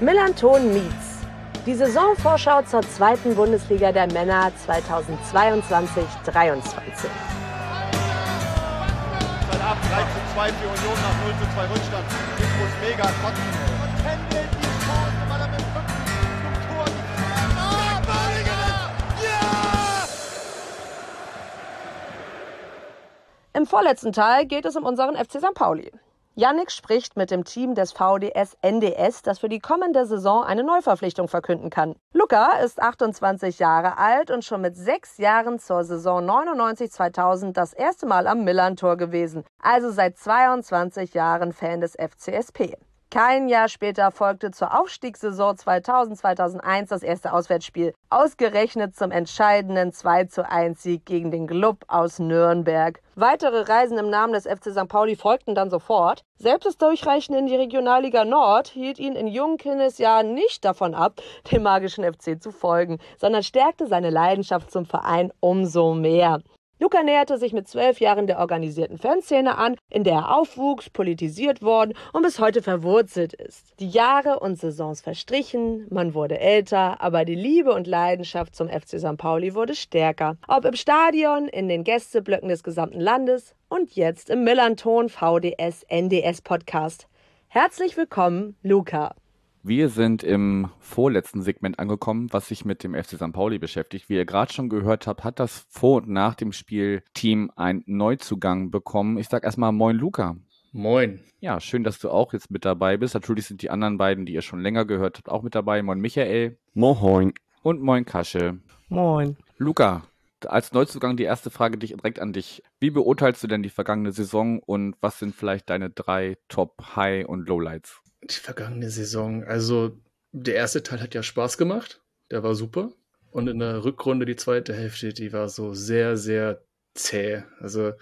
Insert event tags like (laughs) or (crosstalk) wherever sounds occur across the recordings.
Millanton Meets. Die Saisonvorschau zur zweiten Bundesliga der Männer 2022-23. Dann ab 3 zu 2 für Union nach 0 zu 2 Rückstand. Ich muss mega kotzen. Und pendelt die Chance, weil er mit dem Rücken zum Tor Ah, Badinger! Ja! Im vorletzten Teil geht es um unseren FC St. Pauli. Yannick spricht mit dem Team des VDS NDS, das für die kommende Saison eine Neuverpflichtung verkünden kann. Luca ist 28 Jahre alt und schon mit sechs Jahren zur Saison 99-2000 das erste Mal am Millantor gewesen, also seit 22 Jahren Fan des FCSP. Kein Jahr später folgte zur Aufstiegssaison 2000-2001 das erste Auswärtsspiel, ausgerechnet zum entscheidenden 2-1 Sieg gegen den Club aus Nürnberg. Weitere Reisen im Namen des FC St. Pauli folgten dann sofort. Selbst das Durchreichen in die Regionalliga Nord hielt ihn in jungen Kindesjahren nicht davon ab, dem magischen FC zu folgen, sondern stärkte seine Leidenschaft zum Verein umso mehr. Luca näherte sich mit zwölf Jahren der organisierten Fanszene an, in der er aufwuchs, politisiert worden und bis heute verwurzelt ist. Die Jahre und Saisons verstrichen, man wurde älter, aber die Liebe und Leidenschaft zum FC St. Pauli wurde stärker. Ob im Stadion, in den Gästeblöcken des gesamten Landes und jetzt im Millanton VDS NDS Podcast. Herzlich willkommen, Luca. Wir sind im vorletzten Segment angekommen, was sich mit dem FC St. Pauli beschäftigt. Wie ihr gerade schon gehört habt, hat das vor und nach dem Spiel Team einen Neuzugang bekommen. Ich sag erstmal Moin Luca. Moin. Ja, schön, dass du auch jetzt mit dabei bist. Natürlich sind die anderen beiden, die ihr schon länger gehört habt, auch mit dabei. Moin Michael. Moin. Und Moin Kasche. Moin. Luca, als Neuzugang die erste Frage direkt an dich. Wie beurteilst du denn die vergangene Saison und was sind vielleicht deine drei Top, High und Lowlights? Die vergangene Saison, also der erste Teil hat ja Spaß gemacht, der war super. Und in der Rückrunde, die zweite Hälfte, die war so sehr, sehr zäh. Also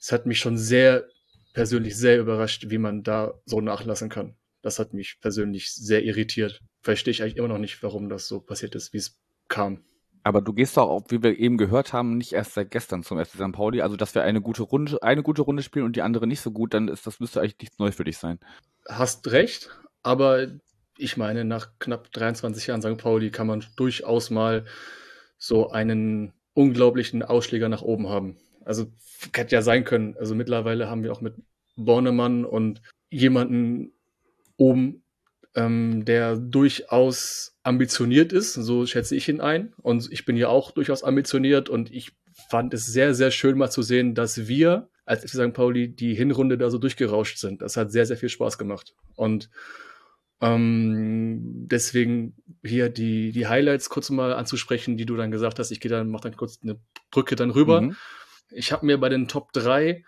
es hat mich schon sehr persönlich sehr überrascht, wie man da so nachlassen kann. Das hat mich persönlich sehr irritiert. Verstehe ich eigentlich immer noch nicht, warum das so passiert ist, wie es kam. Aber du gehst doch, wie wir eben gehört haben, nicht erst seit gestern zum FC St. Pauli. Also, dass wir eine gute Runde, eine gute Runde spielen und die andere nicht so gut, dann ist das müsste eigentlich nichts Neues für dich sein. Hast recht, aber ich meine, nach knapp 23 Jahren St. Pauli kann man durchaus mal so einen unglaublichen Ausschläger nach oben haben. Also hätte ja sein können. Also mittlerweile haben wir auch mit Bornemann und jemanden oben, ähm, der durchaus ambitioniert ist. So schätze ich ihn ein. Und ich bin ja auch durchaus ambitioniert und ich fand es sehr, sehr schön mal zu sehen, dass wir als FC St. Pauli die Hinrunde da so durchgerauscht sind. Das hat sehr, sehr viel Spaß gemacht. Und ähm, deswegen hier die, die Highlights kurz mal anzusprechen, die du dann gesagt hast. Ich gehe dann, mach dann kurz eine Brücke dann rüber. Mhm. Ich habe mir bei den Top 3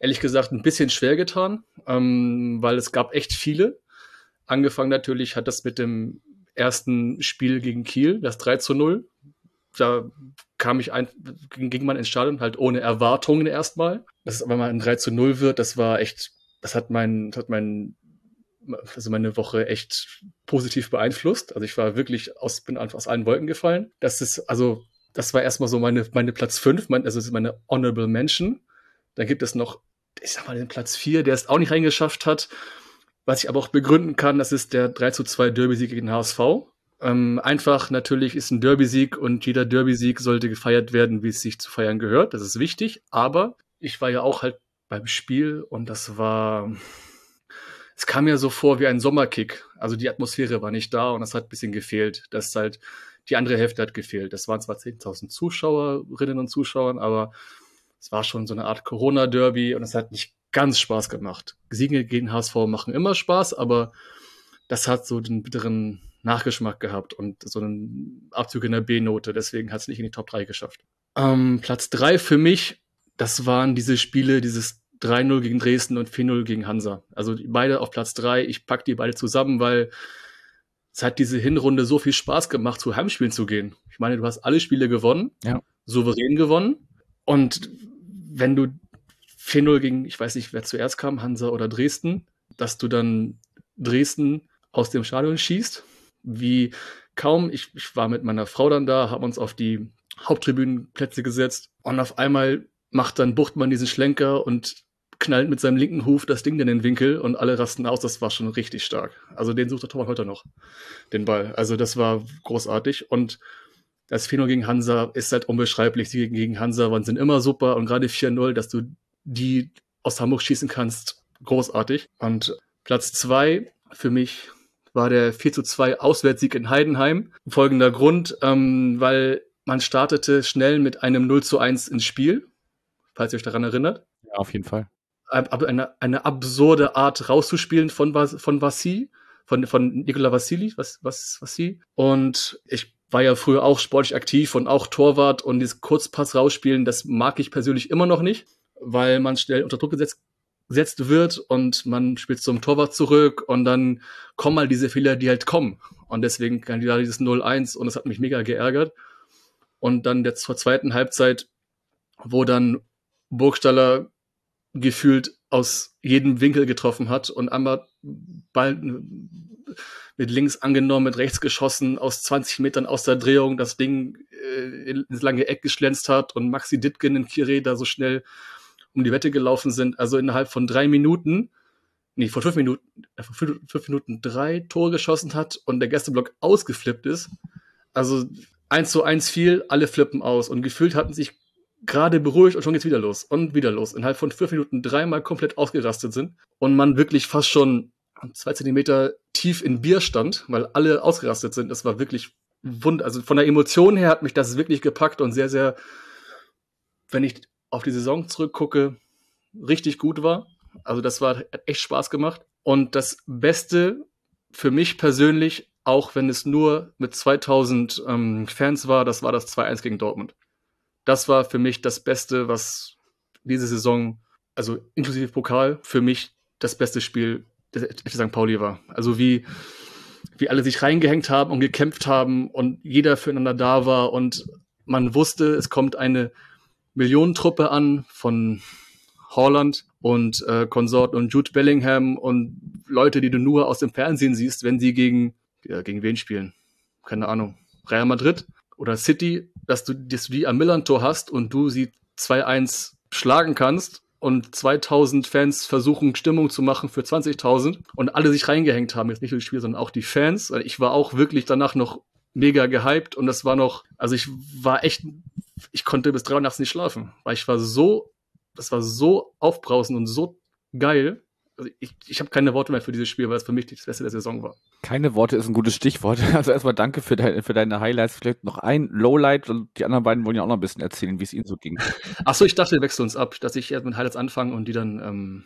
ehrlich gesagt ein bisschen schwer getan, ähm, weil es gab echt viele. Angefangen natürlich hat das mit dem ersten Spiel gegen Kiel, das 3 zu 0. Da kam ich ein, ging man ins Stadion halt ohne Erwartungen erstmal. Das, wenn man ein 3 zu 0 wird, das war echt, das hat mein, das hat mein, also meine Woche echt positiv beeinflusst. Also ich war wirklich aus, bin einfach aus allen Wolken gefallen. Das ist, also, das war erstmal so meine, meine Platz 5, mein, also meine Honorable Mention. Dann gibt es noch, ich sag mal, den Platz 4, der es auch nicht reingeschafft hat. Was ich aber auch begründen kann, das ist der 3 zu 2 Derby-Sieg gegen HSV. Ähm, einfach natürlich ist ein Derby-Sieg und jeder Derby-Sieg sollte gefeiert werden, wie es sich zu feiern gehört. Das ist wichtig. Aber ich war ja auch halt beim Spiel und das war, es kam mir so vor wie ein Sommerkick. Also die Atmosphäre war nicht da und das hat ein bisschen gefehlt. Das ist halt, die andere Hälfte hat gefehlt. Das waren zwar 10.000 Zuschauerinnen und Zuschauer, aber es war schon so eine Art Corona-Derby und es hat nicht ganz Spaß gemacht. Siege gegen HSV machen immer Spaß, aber das hat so den bitteren Nachgeschmack gehabt und so einen Abzug in der B-Note. Deswegen hat es nicht in die Top 3 geschafft. Ähm, Platz 3 für mich, das waren diese Spiele, dieses 3-0 gegen Dresden und 4-0 gegen Hansa. Also beide auf Platz 3. Ich packe die beide zusammen, weil es hat diese Hinrunde so viel Spaß gemacht, zu Heimspielen zu gehen. Ich meine, du hast alle Spiele gewonnen, ja. souverän gewonnen. Und wenn du 4-0 gegen, ich weiß nicht, wer zuerst kam, Hansa oder Dresden, dass du dann Dresden aus dem Stadion schießt, wie kaum. Ich, ich war mit meiner Frau dann da, haben uns auf die Haupttribünenplätze gesetzt und auf einmal macht dann Buchtmann diesen Schlenker und knallt mit seinem linken Huf das Ding in den Winkel und alle rasten aus. Das war schon richtig stark. Also den sucht der Torwart heute noch, den Ball. Also das war großartig. Und das 4 gegen Hansa ist halt unbeschreiblich. Sie gegen Hansa waren, sind immer super und gerade 4-0, dass du die aus Hamburg schießen kannst, großartig. Und Platz zwei für mich war der 4 zu 2 Auswärtssieg in Heidenheim. Folgender Grund, ähm, weil man startete schnell mit einem 0 zu 1 ins Spiel, falls ihr euch daran erinnert. Ja, auf jeden Fall. Eine, eine absurde Art rauszuspielen von, von Vassi, von, von Nikola Vassili, was, was, Vassi. Und ich war ja früher auch sportlich aktiv und auch Torwart und dieses Kurzpass rausspielen, das mag ich persönlich immer noch nicht, weil man schnell unter Druck gesetzt gesetzt wird und man spielt zum Torwart zurück und dann kommen mal diese Fehler, die halt kommen. Und deswegen kann die da dieses 0-1 und das hat mich mega geärgert. Und dann der zur zweiten Halbzeit, wo dann Burgstaller gefühlt aus jedem Winkel getroffen hat und einmal Ball mit links angenommen, mit rechts geschossen, aus 20 Metern aus der Drehung das Ding äh, ins lange Eck geschlänzt hat und Maxi Dittgen in Kire da so schnell um die Wette gelaufen sind. Also innerhalb von drei Minuten, nee, vor fünf Minuten, äh, vor fünf, fünf Minuten drei Tore geschossen hat und der Gästeblock ausgeflippt ist. Also eins zu eins fiel, alle flippen aus und gefühlt hatten sich gerade beruhigt und schon geht's wieder los und wieder los. Innerhalb von fünf Minuten dreimal komplett ausgerastet sind und man wirklich fast schon zwei Zentimeter tief in Bier stand, weil alle ausgerastet sind. Das war wirklich wund. Also von der Emotion her hat mich das wirklich gepackt und sehr, sehr, wenn ich auf die Saison zurückgucke, richtig gut war. Also das war hat echt Spaß gemacht. Und das Beste für mich persönlich, auch wenn es nur mit 2000 ähm, Fans war, das war das 2-1 gegen Dortmund. Das war für mich das Beste, was diese Saison, also inklusive Pokal, für mich das beste Spiel des FC St. Pauli war. Also wie, wie alle sich reingehängt haben und gekämpft haben und jeder füreinander da war und man wusste, es kommt eine Millionentruppe an von Holland und äh, Konsorten und Jude Bellingham und Leute, die du nur aus dem Fernsehen siehst, wenn sie gegen, ja, gegen wen spielen? Keine Ahnung. Real Madrid oder City, dass du, dass du die am Millern-Tor hast und du sie 2-1 schlagen kannst und 2000 Fans versuchen, Stimmung zu machen für 20.000 und alle sich reingehängt haben, jetzt nicht nur die Spieler, sondern auch die Fans. Ich war auch wirklich danach noch mega gehypt und das war noch, also ich war echt ich konnte bis drei Uhr nachts nicht schlafen, weil ich war so, das war so aufbrausend und so geil. Also ich, ich habe keine Worte mehr für dieses Spiel, weil es für mich das Beste der Saison war. Keine Worte ist ein gutes Stichwort. (laughs) Also erstmal danke für, dein, für deine Highlights. Vielleicht noch ein Lowlight und die anderen beiden wollen ja auch noch ein bisschen erzählen, wie es ihnen so ging. (laughs) Achso, ich dachte, wir wechseln uns ab, dass ich erst mit Highlights anfange und die dann. Ähm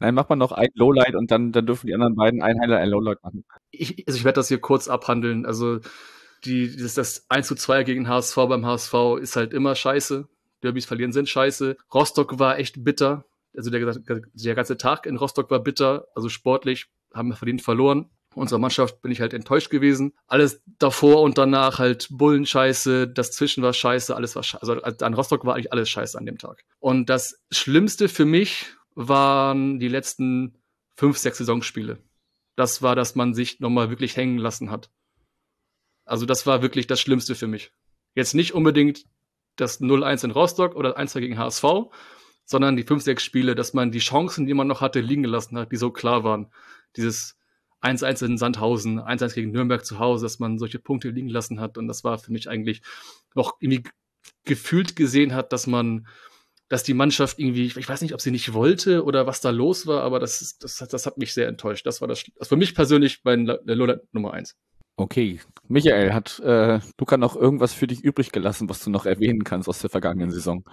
Nein, mach mal noch ein Lowlight und dann, dann dürfen die anderen beiden ein Highlight, ein Lowlight machen. Ich, also ich werde das hier kurz abhandeln. Also die, das, das 1 zu 2 gegen HSV beim HSV ist halt immer scheiße. Derbys verlieren sind scheiße. Rostock war echt bitter. Also der, der ganze Tag in Rostock war bitter. Also sportlich haben wir verdient verloren. Unserer Mannschaft bin ich halt enttäuscht gewesen. Alles davor und danach halt Bullen scheiße, das Zwischen war scheiße, alles war scheiße. Also an Rostock war eigentlich alles scheiße an dem Tag. Und das Schlimmste für mich waren die letzten fünf, sechs Saisonspiele. Das war, dass man sich nochmal wirklich hängen lassen hat. Also das war wirklich das Schlimmste für mich. Jetzt nicht unbedingt das 0-1 in Rostock oder 1 gegen HSV, sondern die 5-6 Spiele, dass man die Chancen, die man noch hatte, liegen gelassen hat, die so klar waren. Dieses 1-1 in Sandhausen, 1-1 gegen Nürnberg zu Hause, dass man solche Punkte liegen lassen hat. Und das war für mich eigentlich noch irgendwie gefühlt gesehen hat, dass man, dass die Mannschaft irgendwie, ich weiß nicht, ob sie nicht wollte oder was da los war, aber das, das, das hat mich sehr enttäuscht. Das war das, das für mich persönlich mein Lola Nummer 1. Okay, Michael, hat äh, Luca noch irgendwas für dich übrig gelassen, was du noch erwähnen kannst aus der vergangenen Saison?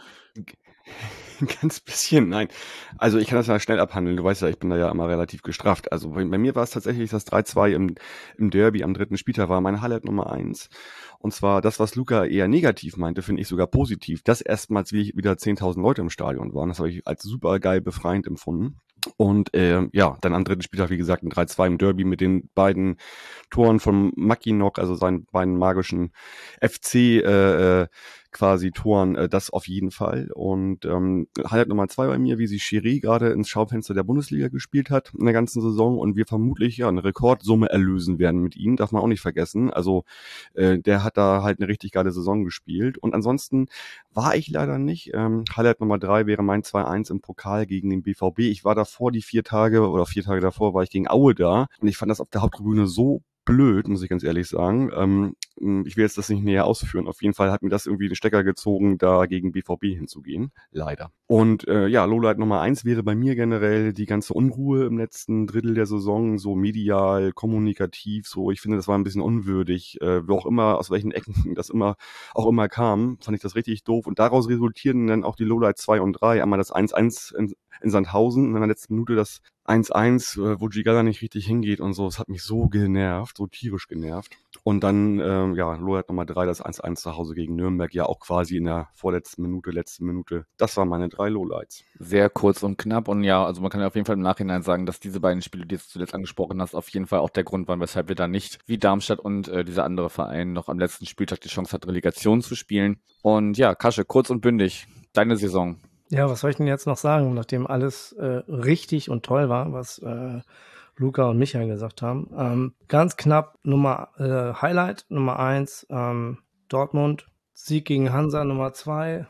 (laughs) Ganz bisschen, nein. Also ich kann das ja schnell abhandeln. Du weißt ja, ich bin da ja immer relativ gestrafft. Also bei, bei mir war es tatsächlich das 3-2 im, im Derby am dritten Spieltag war meine Highlight Nummer eins. Und zwar das, was Luca eher negativ meinte, finde ich sogar positiv. Dass erstmals wieder 10.000 Leute im Stadion waren. Das habe ich als super geil befreiend empfunden. Und äh, ja, dann am dritten Spieltag, wie gesagt, ein 3-2 im Derby mit den beiden Toren von Mackinock, also seinen beiden magischen FC äh, äh, quasi Toren, äh, das auf jeden Fall. Und ähm, Highlight Nummer zwei bei mir, wie sie Chiri gerade ins Schaufenster der Bundesliga gespielt hat in der ganzen Saison und wir vermutlich ja eine Rekordsumme erlösen werden mit ihm, darf man auch nicht vergessen. Also äh, der hat da halt eine richtig geile Saison gespielt. Und ansonsten war ich leider nicht. Ähm, Highlight Nummer drei wäre mein 2-1 im Pokal gegen den BVB. Ich war davor die vier Tage oder vier Tage davor war ich gegen Aue da und ich fand das auf der Haupttribüne so blöd, muss ich ganz ehrlich sagen. Ähm, ich will jetzt das nicht näher ausführen. Auf jeden Fall hat mir das irgendwie den Stecker gezogen, da gegen BVB hinzugehen. Leider. Und äh, ja, Lowlight Nummer eins wäre bei mir generell die ganze Unruhe im letzten Drittel der Saison, so medial, kommunikativ, so. Ich finde, das war ein bisschen unwürdig. Äh, wo auch immer, aus welchen Ecken (laughs) das immer auch immer kam, fand ich das richtig doof. Und daraus resultierten dann auch die Lowlight 2 und 3. Einmal das 1-1 in, in Sandhausen in der letzten Minute das 1-1, äh, wo Gigala nicht richtig hingeht und so. Es hat mich so genervt, so tierisch genervt. Und dann, ähm, ja, Lohrert Nummer 3, das 1-1 zu Hause gegen Nürnberg, ja auch quasi in der vorletzten Minute, letzten Minute. Das waren meine drei Lowlights. Sehr kurz und knapp und ja, also man kann ja auf jeden Fall im Nachhinein sagen, dass diese beiden Spiele, die du zuletzt angesprochen hast, auf jeden Fall auch der Grund waren, weshalb wir da nicht wie Darmstadt und äh, dieser andere Verein noch am letzten Spieltag die Chance hat, Relegation zu spielen. Und ja, Kasche, kurz und bündig, deine Saison. Ja, was soll ich denn jetzt noch sagen, nachdem alles äh, richtig und toll war, was äh, Luca und Michael gesagt haben. Ähm, ganz knapp Nummer äh, Highlight Nummer eins ähm, Dortmund Sieg gegen Hansa Nummer zwei,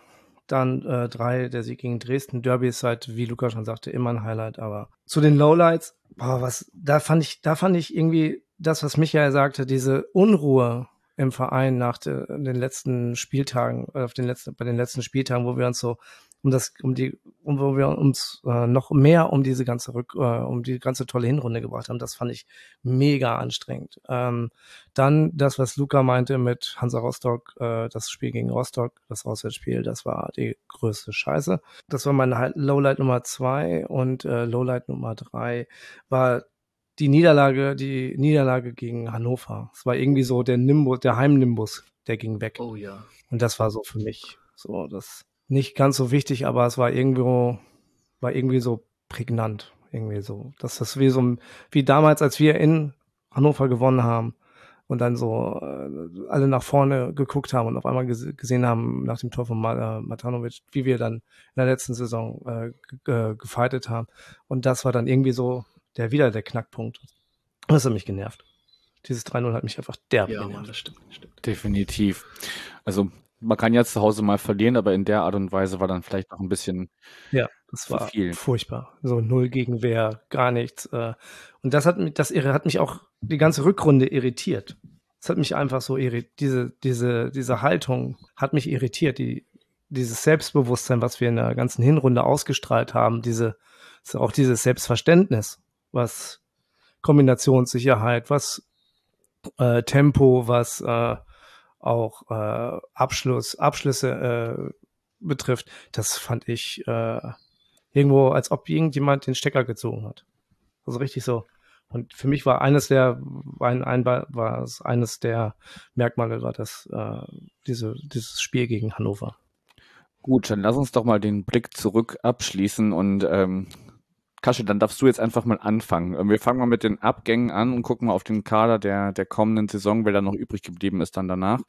dann äh, drei der Sieg gegen Dresden. Derby ist halt, wie Luca schon sagte, immer ein Highlight. Aber zu den Lowlights, boah, was da fand ich, da fand ich irgendwie das, was Michael sagte, diese Unruhe im Verein nach de, den letzten Spieltagen, äh, auf den letzten, bei den letzten Spieltagen, wo wir uns so um das, um die, um wo wir uns äh, noch mehr um diese ganze Rück, äh, um die ganze tolle Hinrunde gebracht haben. Das fand ich mega anstrengend. Ähm, dann das, was Luca meinte mit Hansa Rostock, äh, das Spiel gegen Rostock, das Auswärtsspiel, das war die größte Scheiße. Das war mein Lowlight Nummer zwei und äh, Lowlight Nummer drei war die Niederlage, die Niederlage gegen Hannover. Es war irgendwie so der Nimbus, der Heimnimbus, der ging weg. Oh ja. Und das war so für mich so das nicht ganz so wichtig, aber es war irgendwo, war irgendwie so prägnant. Irgendwie so. Das ist wie so, wie damals, als wir in Hannover gewonnen haben und dann so äh, alle nach vorne geguckt haben und auf einmal gesehen haben nach dem Tor von äh, Matanovic, wie wir dann in der letzten Saison äh, gefightet haben. Und das war dann irgendwie so der wieder der Knackpunkt. Das hat mich genervt. Dieses 3-0 hat mich einfach derb ja, genervt. Das stimmt, das stimmt. Definitiv. Also man kann ja zu Hause mal verlieren, aber in der Art und Weise war dann vielleicht noch ein bisschen ja, das war viel. furchtbar. So null Gegenwehr, gar nichts. Äh. Und das hat mich, das hat mich auch die ganze Rückrunde irritiert. Das hat mich einfach so irritiert. Diese, diese, diese Haltung hat mich irritiert. Die, dieses Selbstbewusstsein, was wir in der ganzen Hinrunde ausgestrahlt haben, diese, auch dieses Selbstverständnis, was Kombinationssicherheit, was äh, Tempo, was äh, auch äh, Abschluss, Abschlüsse äh, betrifft, das fand ich äh, irgendwo, als ob irgendjemand den Stecker gezogen hat. Also richtig so. Und für mich war eines der, ein, ein, war es eines der Merkmale war das, äh, diese, dieses Spiel gegen Hannover. Gut, dann lass uns doch mal den Blick zurück abschließen und ähm, Kasche, dann darfst du jetzt einfach mal anfangen. Ähm, wir fangen mal mit den Abgängen an und gucken mal auf den Kader der, der kommenden Saison, wer da noch übrig geblieben ist dann danach.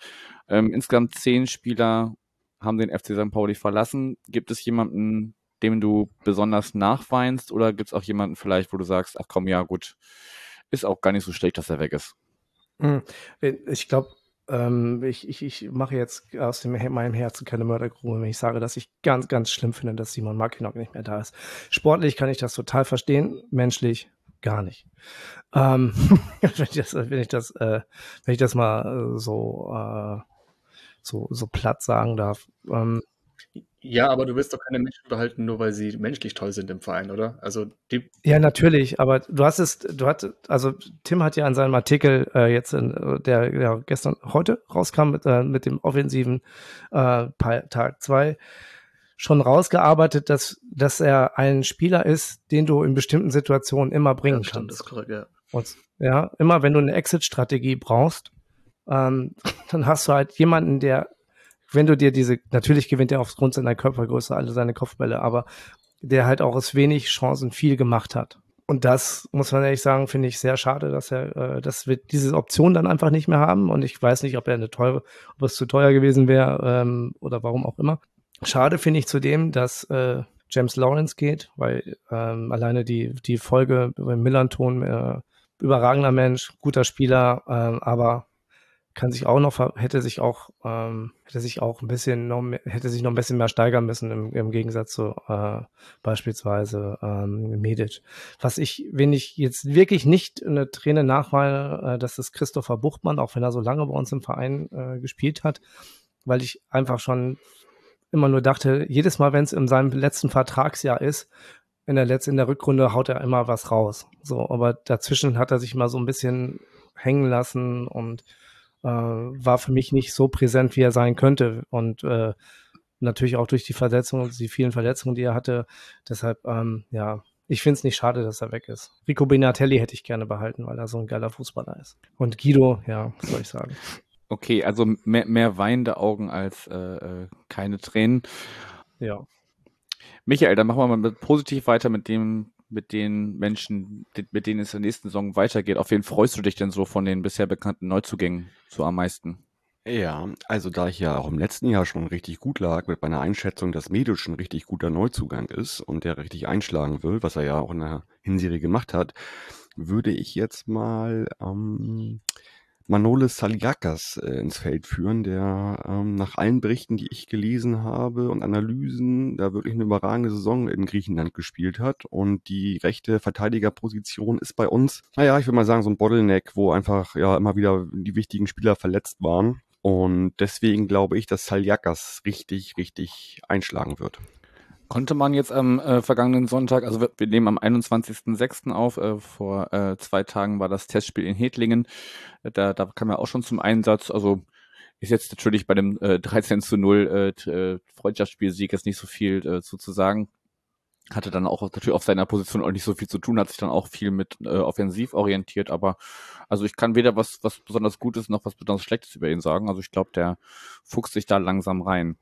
Ähm, insgesamt zehn Spieler haben den FC St. Pauli verlassen. Gibt es jemanden, dem du besonders nachweinst oder gibt es auch jemanden vielleicht, wo du sagst, ach komm, ja gut, ist auch gar nicht so schlecht, dass er weg ist? Hm, ich glaube, ähm, ich, ich, ich mache jetzt aus dem, meinem Herzen keine Mördergrube, wenn ich sage, dass ich ganz, ganz schlimm finde, dass Simon Mackinock nicht mehr da ist. Sportlich kann ich das total verstehen, menschlich gar nicht. Ähm, (laughs) wenn ich das, wenn ich das, äh, wenn ich das mal äh, so, äh, so, so platt sagen darf. Ähm, ja, aber du willst doch keine Menschen behalten, nur weil sie menschlich toll sind im Verein, oder? Also die ja, natürlich, aber du hast es, du hattest, also Tim hat ja an seinem Artikel äh, jetzt, in, der ja gestern, heute rauskam mit, äh, mit dem offensiven äh, Tag 2, schon rausgearbeitet, dass, dass er ein Spieler ist, den du in bestimmten Situationen immer bringen ja, stimmt, kannst. Das ist korrekt, ja. Und, ja, immer wenn du eine Exit-Strategie brauchst, ähm, (laughs) dann hast du halt jemanden, der wenn du dir diese, natürlich gewinnt er aufgrund seiner Körpergröße alle seine Kopfbälle, aber der halt auch aus wenig Chancen viel gemacht hat. Und das muss man ehrlich sagen, finde ich sehr schade, dass er, äh, dass wir diese Option dann einfach nicht mehr haben. Und ich weiß nicht, ob er eine teure, ob es zu teuer gewesen wäre ähm, oder warum auch immer. Schade finde ich zudem, dass äh, James Lawrence geht, weil ähm, alleine die die Folge über Millanton äh, überragender Mensch, guter Spieler, ähm, aber kann sich auch noch, hätte sich auch, ähm, hätte sich auch ein bisschen noch, mehr, hätte sich noch ein bisschen mehr steigern müssen im, im Gegensatz zu äh, beispielsweise ähm, Medic. Was ich, wenn ich jetzt wirklich nicht eine Träne nachweile, äh, das ist Christopher Buchtmann, auch wenn er so lange bei uns im Verein äh, gespielt hat, weil ich einfach schon immer nur dachte, jedes Mal, wenn es in seinem letzten Vertragsjahr ist, in der letzten, in der Rückrunde haut er immer was raus. So, aber dazwischen hat er sich mal so ein bisschen hängen lassen und äh, war für mich nicht so präsent, wie er sein könnte. Und äh, natürlich auch durch die Verletzungen, die vielen Verletzungen, die er hatte. Deshalb, ähm, ja, ich finde es nicht schade, dass er weg ist. Rico Benatelli hätte ich gerne behalten, weil er so ein geiler Fußballer ist. Und Guido, ja, was soll ich sagen. Okay, also mehr, mehr weinende Augen als äh, äh keine Tränen. Ja. Michael, dann machen wir mal positiv weiter mit dem mit den Menschen, mit denen es in der nächsten Saison weitergeht. Auf wen freust du dich denn so von den bisher bekannten Neuzugängen so am meisten? Ja, also da ich ja auch im letzten Jahr schon richtig gut lag mit meiner Einschätzung, dass Medisch ein richtig guter Neuzugang ist und der richtig einschlagen will, was er ja auch in der Hinserie gemacht hat, würde ich jetzt mal ähm, Manolis Saliakas äh, ins Feld führen, der ähm, nach allen Berichten, die ich gelesen habe und Analysen, da wirklich eine überragende Saison in Griechenland gespielt hat. Und die rechte Verteidigerposition ist bei uns, naja, ich würde mal sagen, so ein Bottleneck, wo einfach ja immer wieder die wichtigen Spieler verletzt waren. Und deswegen glaube ich, dass Saliakas richtig, richtig einschlagen wird. Konnte man jetzt am äh, vergangenen Sonntag, also wir, wir nehmen am 21.06. auf, äh, vor äh, zwei Tagen war das Testspiel in Hedlingen, da, da kam er auch schon zum Einsatz, also ist jetzt natürlich bei dem äh, 13 zu 0 äh, äh, Freundschaftsspielsieg jetzt nicht so viel äh, zu, sagen hatte dann auch natürlich auf seiner Position auch nicht so viel zu tun, hat sich dann auch viel mit äh, offensiv orientiert, aber also ich kann weder was, was besonders Gutes noch was besonders Schlechtes über ihn sagen. Also ich glaube, der fuchst sich da langsam rein.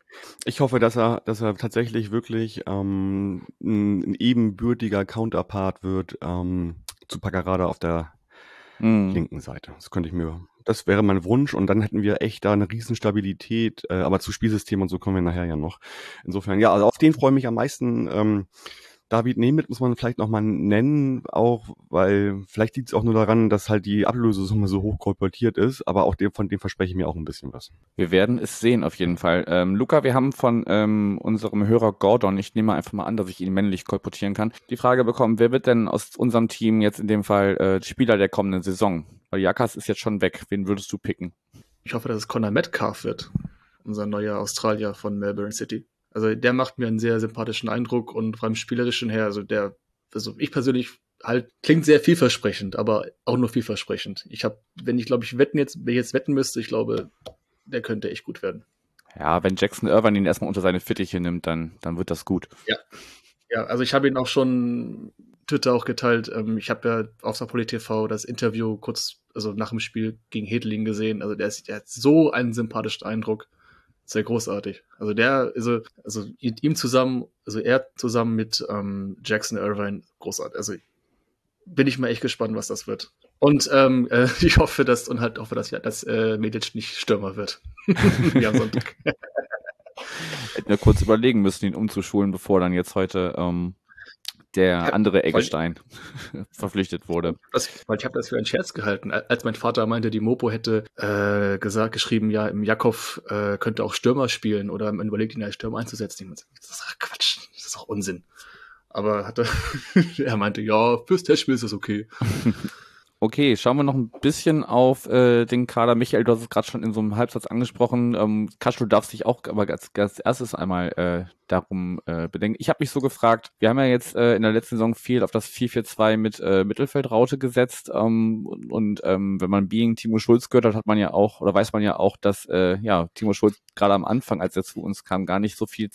Ich hoffe, dass er, dass er tatsächlich wirklich ähm, ein, ein ebenbürtiger Counterpart wird ähm, zu Paccarada auf der mm. linken Seite. Das könnte ich mir das wäre mein Wunsch und dann hätten wir echt da eine Riesenstabilität, äh, aber zu Spielsystem und so kommen wir nachher ja noch. Insofern, ja, also auf den freue ich mich am meisten. Ähm, David Nemeth muss man vielleicht nochmal nennen, auch weil vielleicht liegt es auch nur daran, dass halt die Ablösesumme so hoch kolportiert ist, aber auch dem, von dem verspreche ich mir auch ein bisschen was. Wir werden es sehen auf jeden Fall. Ähm, Luca, wir haben von ähm, unserem Hörer Gordon, ich nehme einfach mal an, dass ich ihn männlich kolportieren kann, die Frage bekommen, wer wird denn aus unserem Team jetzt in dem Fall äh, Spieler der kommenden Saison? Weil Jakas ist jetzt schon weg. Wen würdest du picken? Ich hoffe, dass es Conor Metcalf wird, unser neuer Australier von Melbourne City. Also der macht mir einen sehr sympathischen Eindruck und vor allem spielerischen her, also der, also ich persönlich halt klingt sehr vielversprechend, aber auch nur vielversprechend. Ich habe, wenn ich glaube ich wetten jetzt, wenn ich jetzt wetten müsste, ich glaube, der könnte echt gut werden. Ja, wenn Jackson Irvine ihn erstmal unter seine Fittiche nimmt, dann, dann wird das gut. Ja. Ja, also ich habe ihn auch schon Twitter auch geteilt. Ähm, ich habe ja auf Sapoli TV das Interview kurz, also nach dem Spiel gegen Hedling gesehen. Also der, ist, der hat so einen sympathischen Eindruck. Sehr großartig. Also der, also, also ihm zusammen, also er zusammen mit ähm, Jackson Irvine, großartig. Also bin ich mal echt gespannt, was das wird. Und ähm, (laughs) äh, ich hoffe, dass und halt hoffe, dass ja, dass äh, Medic nicht Stürmer wird. Wie am Sonntag. Hätten wir kurz überlegen müssen, ihn umzuschulen, bevor dann jetzt heute ähm, der andere Eggestein (laughs) verpflichtet wurde. Das, weil ich habe das für einen Scherz gehalten, als mein Vater meinte, die Mopo hätte äh, gesagt, geschrieben, ja, im Jakov äh, könnte auch Stürmer spielen oder man überlegt ihn als Stürmer einzusetzen. Das ist Quatsch, das ist auch Unsinn. Aber hatte, (laughs) er meinte, ja, fürs Testspiel ist das okay. (laughs) Okay, schauen wir noch ein bisschen auf äh, den Kader. Michael, du hast es gerade schon in so einem Halbsatz angesprochen. Ähm, Kasch, du darfst auch aber als, als erstes einmal äh, darum äh, bedenken. Ich habe mich so gefragt, wir haben ja jetzt äh, in der letzten Saison viel auf das 4-4-2 mit äh, Mittelfeldraute gesetzt ähm, und, und ähm, wenn man Being Timo Schulz gehört hat, hat man ja auch, oder weiß man ja auch, dass äh, ja Timo Schulz gerade am Anfang, als er zu uns kam, gar nicht so viel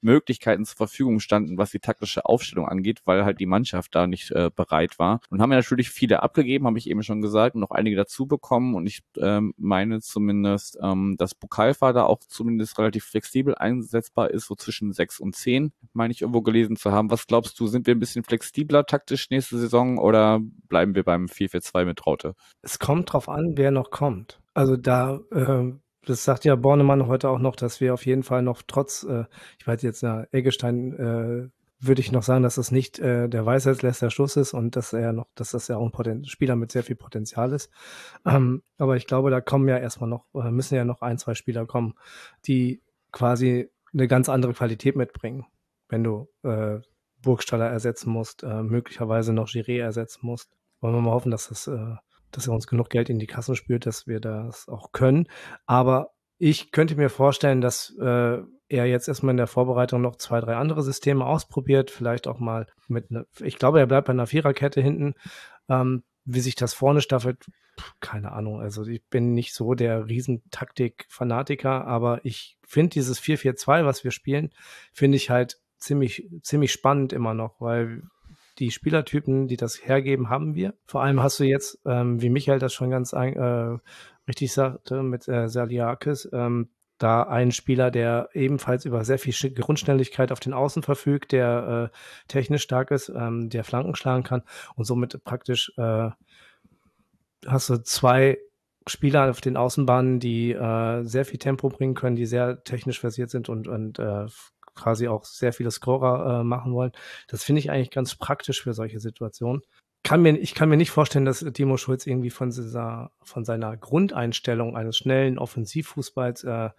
Möglichkeiten zur Verfügung standen, was die taktische Aufstellung angeht, weil halt die Mannschaft da nicht äh, bereit war. Und haben ja natürlich viele abgegeben abgegeben, habe ich eben schon gesagt, noch einige dazu bekommen und ich ähm, meine zumindest, ähm, dass Pokalvater auch zumindest relativ flexibel einsetzbar ist, so zwischen sechs und zehn, meine ich irgendwo gelesen zu haben. Was glaubst du, sind wir ein bisschen flexibler taktisch nächste Saison oder bleiben wir beim 4-4-2 mit Traute? Es kommt drauf an, wer noch kommt. Also da, äh, das sagt ja Bornemann heute auch noch, dass wir auf jeden Fall noch trotz, äh, ich weiß jetzt, ja, Eggestein äh, würde ich noch sagen, dass das nicht äh, der Weisheitslässt Schluss ist und dass er noch, dass das ja auch ein Poten Spieler mit sehr viel Potenzial ist. Ähm, aber ich glaube, da kommen ja erstmal noch, äh, müssen ja noch ein, zwei Spieler kommen, die quasi eine ganz andere Qualität mitbringen. Wenn du äh, Burgstaller ersetzen musst, äh, möglicherweise noch Giré ersetzen musst. Wollen wir mal hoffen, dass das, äh, dass er uns genug Geld in die Kassen spürt, dass wir das auch können. Aber ich könnte mir vorstellen, dass äh, er jetzt erstmal in der Vorbereitung noch zwei, drei andere Systeme ausprobiert, vielleicht auch mal mit, ne, ich glaube, er bleibt bei einer Viererkette hinten. Ähm, wie sich das vorne staffelt, keine Ahnung. Also ich bin nicht so der Riesentaktik-Fanatiker, aber ich finde dieses 4-4-2, was wir spielen, finde ich halt ziemlich, ziemlich spannend immer noch, weil die Spielertypen, die das hergeben, haben wir. Vor allem hast du jetzt, ähm, wie Michael das schon ganz äh, richtig sagte, mit äh, Saliakis, ähm, da einen Spieler, der ebenfalls über sehr viel Grundschnelligkeit auf den Außen verfügt, der äh, technisch stark ist, ähm, der Flanken schlagen kann und somit praktisch äh, hast du zwei Spieler auf den Außenbahnen, die äh, sehr viel Tempo bringen können, die sehr technisch versiert sind und, und äh, quasi auch sehr viele Scorer äh, machen wollen. Das finde ich eigentlich ganz praktisch für solche Situationen. Kann mir, ich kann mir nicht vorstellen, dass Timo Schulz irgendwie von, dieser, von seiner Grundeinstellung eines schnellen Offensivfußballs äh,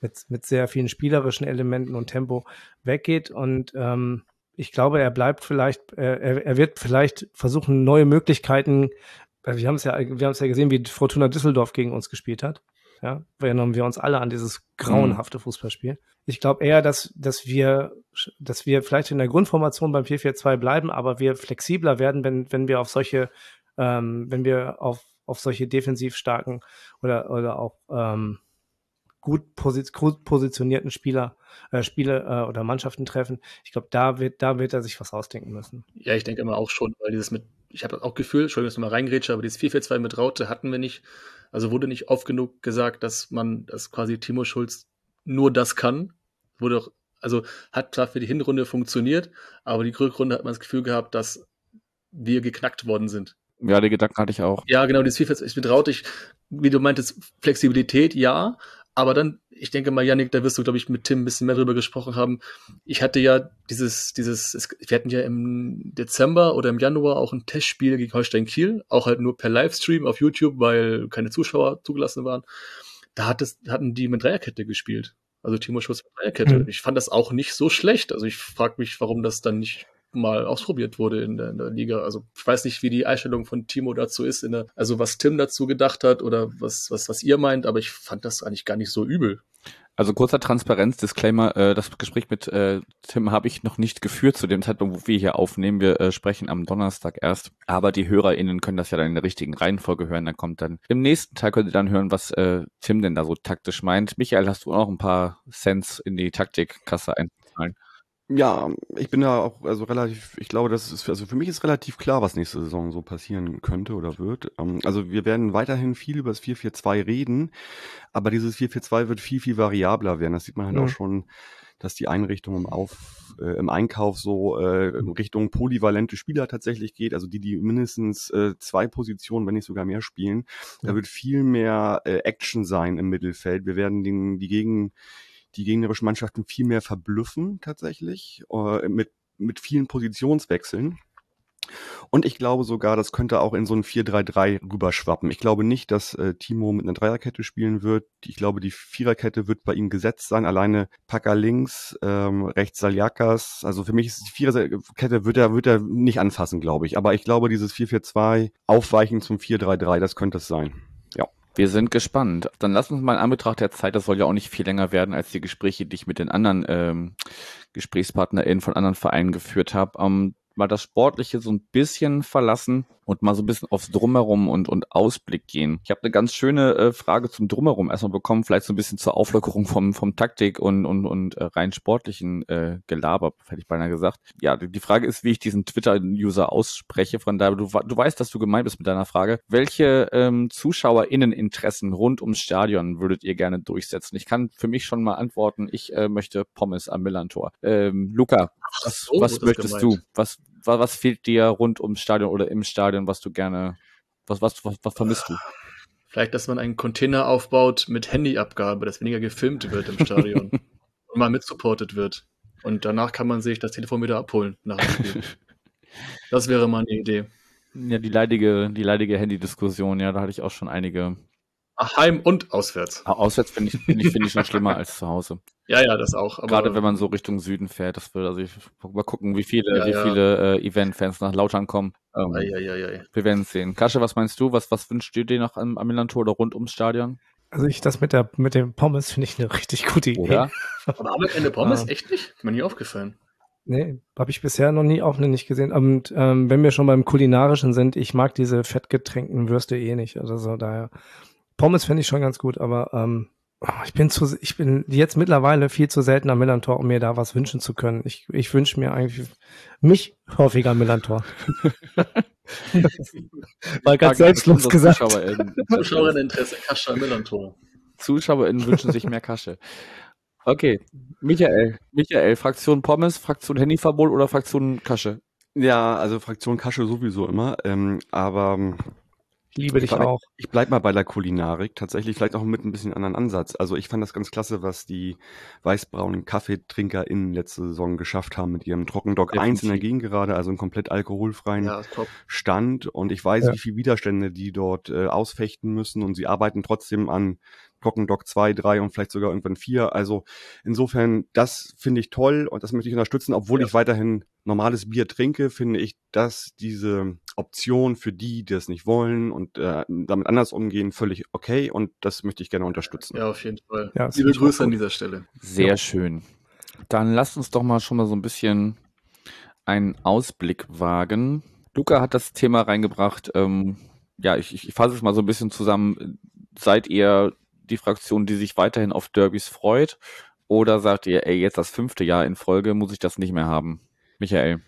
mit, mit sehr vielen spielerischen Elementen und Tempo weggeht. Und ähm, ich glaube, er bleibt vielleicht, äh, er, er wird vielleicht versuchen, neue Möglichkeiten. Äh, wir haben es ja, wir haben es ja gesehen, wie Fortuna Düsseldorf gegen uns gespielt hat. Ja, erinnern wir uns alle an dieses grauenhafte Fußballspiel. Ich glaube eher, dass, dass wir, dass wir vielleicht in der Grundformation beim 4-4-2 bleiben, aber wir flexibler werden, wenn, wenn wir auf solche, ähm, wenn wir auf, auf solche defensiv starken oder, oder auch ähm, gut, posi gut positionierten Spieler, äh, Spiele äh, oder Mannschaften treffen. Ich glaube, da wird, da wird er sich was ausdenken müssen. Ja, ich denke immer auch schon, weil dieses mit, ich habe auch Gefühl, Entschuldigung, dass ich mal reingrätsche, aber dieses 4-4-2 mit Raute hatten wir nicht. Also wurde nicht oft genug gesagt, dass man, dass quasi Timo Schulz nur das kann. Wurde auch, also hat zwar für die Hinrunde funktioniert, aber die Rückrunde hat man das Gefühl gehabt, dass wir geknackt worden sind. Ja, die Gedanken hatte ich auch. Ja, genau, das FIFA, ich betraut dich, wie du meintest, Flexibilität, ja, aber dann, ich denke mal, Yannick, da wirst du, glaube ich, mit Tim ein bisschen mehr drüber gesprochen haben. Ich hatte ja dieses, dieses, wir hatten ja im Dezember oder im Januar auch ein Testspiel gegen Holstein Kiel, auch halt nur per Livestream auf YouTube, weil keine Zuschauer zugelassen waren. Da hat es, hatten die mit Dreierkette gespielt. Also Timo Schulz mit Dreierkette. Mhm. Ich fand das auch nicht so schlecht. Also ich frage mich, warum das dann nicht mal ausprobiert wurde in der, in der, Liga. Also ich weiß nicht, wie die Einstellung von Timo dazu ist, der, also was Tim dazu gedacht hat oder was, was, was ihr meint, aber ich fand das eigentlich gar nicht so übel. Also kurzer Transparenz-Disclaimer, äh, das Gespräch mit äh, Tim habe ich noch nicht geführt zu dem Zeitpunkt, wo wir hier aufnehmen. Wir äh, sprechen am Donnerstag erst, aber die HörerInnen können das ja dann in der richtigen Reihenfolge hören. Dann kommt dann im nächsten Teil könnt ihr dann hören, was äh, Tim denn da so taktisch meint. Michael, hast du auch ein paar Cents in die Taktikkasse einzahlen? Ja, ich bin da auch also relativ, ich glaube, das ist, also für mich ist relativ klar, was nächste Saison so passieren könnte oder wird. Ähm, also wir werden weiterhin viel über das 4-4-2 reden, aber dieses 4-4-2 wird viel, viel variabler werden. Das sieht man halt mhm. auch schon, dass die Einrichtung im, Auf, äh, im Einkauf so äh, in Richtung polyvalente Spieler tatsächlich geht, also die, die mindestens äh, zwei Positionen, wenn nicht sogar mehr spielen. Ja. Da wird viel mehr äh, Action sein im Mittelfeld. Wir werden den, die Gegen die gegnerischen Mannschaften viel mehr verblüffen tatsächlich, äh, mit, mit vielen Positionswechseln. Und ich glaube sogar, das könnte auch in so ein 4-3-3 rüberschwappen. Ich glaube nicht, dass äh, Timo mit einer Dreierkette spielen wird. Ich glaube, die Viererkette wird bei ihm gesetzt sein. Alleine Packer links, ähm, rechts Saljakas. Also für mich ist die Viererkette wird er, wird er nicht anfassen, glaube ich. Aber ich glaube, dieses 4-4-2 aufweichen zum 4-3-3, das könnte es sein. Wir sind gespannt. Dann lass uns mal in Anbetracht der Zeit, das soll ja auch nicht viel länger werden als die Gespräche, die ich mit den anderen ähm, GesprächspartnerInnen von anderen Vereinen geführt habe. Ähm, mal das Sportliche so ein bisschen verlassen und mal so ein bisschen aufs Drumherum und, und Ausblick gehen. Ich habe eine ganz schöne äh, Frage zum Drumherum erstmal bekommen, vielleicht so ein bisschen zur Auflockerung vom, vom Taktik und, und, und äh, rein sportlichen äh, Gelaber, hätte ich beinahe gesagt. Ja, die Frage ist, wie ich diesen Twitter-User ausspreche. Von daher, du, du weißt, dass du gemeint bist mit deiner Frage. Welche ähm, ZuschauerInneninteressen rund ums Stadion würdet ihr gerne durchsetzen? Ich kann für mich schon mal antworten, ich äh, möchte Pommes am Millantor. Ähm, Luca, was, so, was möchtest du? Was, was, was fehlt dir rund ums Stadion oder im Stadion, was du gerne, was, was, was, was vermisst du? Vielleicht, dass man einen Container aufbaut mit Handyabgabe, dass weniger gefilmt wird im Stadion (laughs) und mal mitsupportet wird. Und danach kann man sich das Telefon wieder abholen nach dem Spiel. (laughs) das wäre mal eine Idee. Ja, die leidige, die leidige Handy-Diskussion, ja, da hatte ich auch schon einige Heim und auswärts. Auswärts finde ich, finde ich, finde ich noch schlimmer als zu Hause. (laughs) Ja, ja, das auch. Aber Gerade wenn man so Richtung Süden fährt, das wird, also ich mal gucken, wie viele, ja, wie ja. viele äh, Event-Fans nach Lautern kommen. Ähm, ei, ei, ei, wir werden es sehen. Kasche, was meinst du? Was, was wünschst du dir noch am, am Milan-Tor oder rund ums Stadion? Also ich, das mit der, mit dem Pommes finde ich eine richtig gute Idee. Oder? (laughs) Aber haben wir keine Pommes? Ah. Echt nicht? Ist mir nie aufgefallen. Nee, habe ich bisher noch nie auch nicht gesehen. Und ähm, wenn wir schon beim Kulinarischen sind, ich mag diese fettgetränkten Würste eh nicht. Also so daher Pommes finde ich schon ganz gut, aber ähm, ich bin zu, ich bin jetzt mittlerweile viel zu selten am Millantor, um mir da was wünschen zu können. Ich, ich wünsche mir eigentlich mich häufiger am Millantor. (laughs) War ganz selbstlos gesagt. Zuschauerinteresse, Kasche am Millantor. ZuschauerInnen wünschen sich mehr Kasche. Okay, Michael, Michael, Fraktion Pommes, Fraktion Handyverbot oder Fraktion Kasche? Ja, also Fraktion Kasche sowieso immer, ähm, aber Liebe dich bleib, auch. Ich bleib mal bei der Kulinarik, tatsächlich vielleicht auch mit ein bisschen anderen Ansatz. Also ich fand das ganz klasse, was die weißbraunen KaffeetrinkerInnen letzte Saison geschafft haben mit ihrem Trockendock Definitiv. 1 in der Gegend gerade, also einen komplett alkoholfreien ja, Stand. Und ich weiß, ja. wie viele Widerstände die dort äh, ausfechten müssen und sie arbeiten trotzdem an Trockendock 2, 3 und vielleicht sogar irgendwann 4. Also insofern, das finde ich toll und das möchte ich unterstützen, obwohl ja. ich weiterhin normales Bier trinke, finde ich, dass diese Option für die, die es nicht wollen und äh, damit anders umgehen, völlig okay und das möchte ich gerne unterstützen. Ja, auf jeden Fall. Ja, Liebe Grüße an dieser Stelle. Sehr ja. schön. Dann lasst uns doch mal schon mal so ein bisschen einen Ausblick wagen. Luca hat das Thema reingebracht. Ähm, ja, ich, ich fasse es mal so ein bisschen zusammen. Seid ihr die Fraktion, die sich weiterhin auf Derbys freut? Oder sagt ihr, ey, jetzt das fünfte Jahr in Folge muss ich das nicht mehr haben? Michael.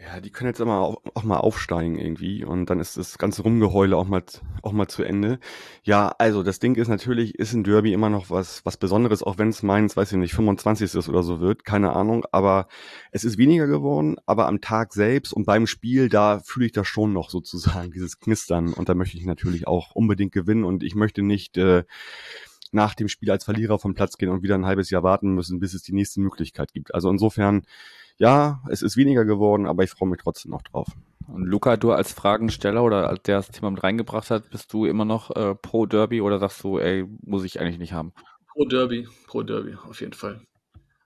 Ja, die können jetzt immer auch, auch, mal aufsteigen irgendwie und dann ist das ganze Rumgeheule auch mal auch mal zu Ende. Ja, also das Ding ist natürlich, ist ein Derby immer noch was was Besonderes, auch wenn es meins, weiß ich nicht, 25. ist oder so wird, keine Ahnung, aber es ist weniger geworden, aber am Tag selbst und beim Spiel, da fühle ich das schon noch sozusagen, (laughs) dieses Knistern und da möchte ich natürlich auch unbedingt gewinnen und ich möchte nicht äh, nach dem Spiel als Verlierer vom Platz gehen und wieder ein halbes Jahr warten müssen, bis es die nächste Möglichkeit gibt. Also insofern ja, es ist weniger geworden, aber ich freue mich trotzdem noch drauf. Und Luca, du als Fragensteller oder als der das Thema mit reingebracht hat, bist du immer noch äh, pro Derby oder sagst du, ey, muss ich eigentlich nicht haben? Pro Derby, pro Derby, auf jeden Fall.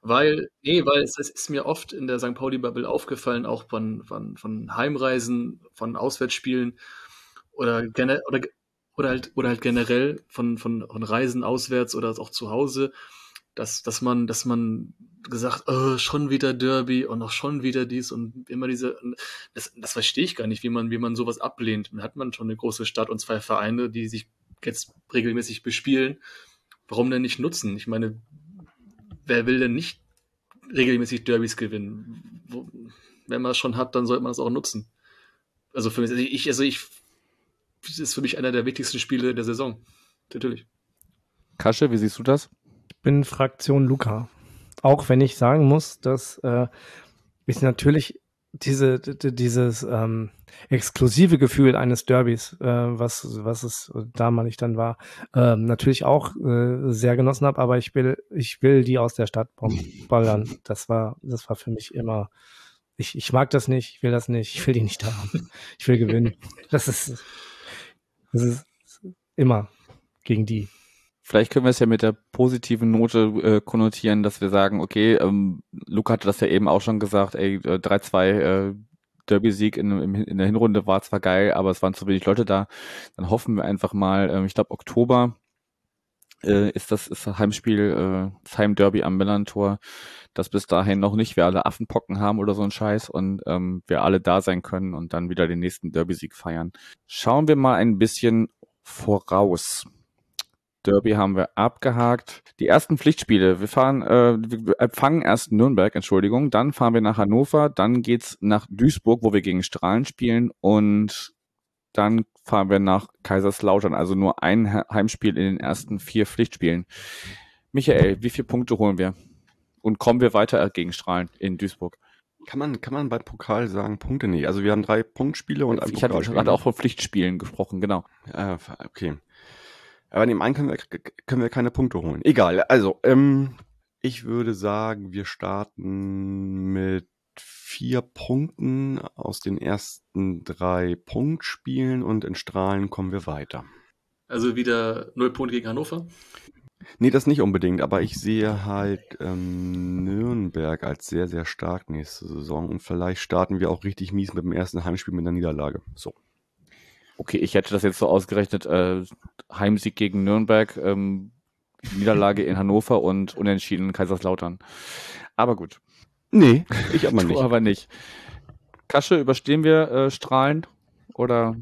Weil, nee, weil es, es ist mir oft in der St. Pauli-Bubble aufgefallen, auch von, von, von Heimreisen, von Auswärtsspielen oder, oder, oder, halt, oder halt generell von, von, von Reisen auswärts oder auch zu Hause, dass, dass man, dass man gesagt, oh, schon wieder Derby und noch schon wieder dies und immer diese, das, das verstehe ich gar nicht, wie man, wie man sowas ablehnt. Dann hat man schon eine große Stadt und zwei Vereine, die sich jetzt regelmäßig bespielen. Warum denn nicht nutzen? Ich meine, wer will denn nicht regelmäßig Derbys gewinnen? Wo, wenn man es schon hat, dann sollte man es auch nutzen. Also für mich, also ich, also ich, das ist für mich einer der wichtigsten Spiele der Saison. Natürlich. Kasche, wie siehst du das? Bin Fraktion Luca. Auch wenn ich sagen muss, dass äh, ich natürlich diese, dieses ähm, exklusive Gefühl eines Derbys, äh, was, was es damalig dann war, äh, natürlich auch äh, sehr genossen habe, aber ich will, ich will die aus der Stadt (laughs) ballern. Das war, das war für mich immer, ich, ich mag das nicht, ich will das nicht, ich will die nicht haben. Ich will gewinnen. Das ist, das ist immer gegen die. Vielleicht können wir es ja mit der positiven Note äh, konnotieren, dass wir sagen, okay, ähm, Luca hatte das ja eben auch schon gesagt, ey, 3-2 äh, äh, Derby-Sieg in, in, der Hinrunde war zwar geil, aber es waren zu wenig Leute da. Dann hoffen wir einfach mal, ähm, ich glaube Oktober äh, ist das, ist das Heimspiel, äh, das Heimderby am Millantor, dass bis dahin noch nicht wir alle Affenpocken haben oder so ein Scheiß und ähm, wir alle da sein können und dann wieder den nächsten Derby-Sieg feiern. Schauen wir mal ein bisschen voraus. Derby haben wir abgehakt. Die ersten Pflichtspiele. Wir fahren, äh, wir empfangen erst Nürnberg, Entschuldigung, dann fahren wir nach Hannover, dann geht's nach Duisburg, wo wir gegen Strahlen spielen und dann fahren wir nach Kaiserslautern, also nur ein Heimspiel in den ersten vier Pflichtspielen. Michael, wie viele Punkte holen wir? Und kommen wir weiter gegen Strahlen in Duisburg? Kann man, kann man bei Pokal sagen, Punkte nicht. Also wir haben drei Punktspiele und ein Ich hatte gerade auch von Pflichtspielen gesprochen, genau. Ja, okay. Aber einen können wir, können wir keine Punkte holen. Egal, also, ähm, ich würde sagen, wir starten mit vier Punkten aus den ersten drei Punktspielen und in Strahlen kommen wir weiter. Also wieder null Punkte gegen Hannover? Nee, das nicht unbedingt, aber ich sehe halt ähm, Nürnberg als sehr, sehr stark nächste Saison und vielleicht starten wir auch richtig mies mit dem ersten Heimspiel mit einer Niederlage. So. Okay, ich hätte das jetzt so ausgerechnet, äh, Heimsieg gegen Nürnberg, ähm, Niederlage in Hannover und Unentschieden in Kaiserslautern. Aber gut. Nee, ich aber (laughs) nicht. aber nicht. Kasche, überstehen wir äh, Strahlen oder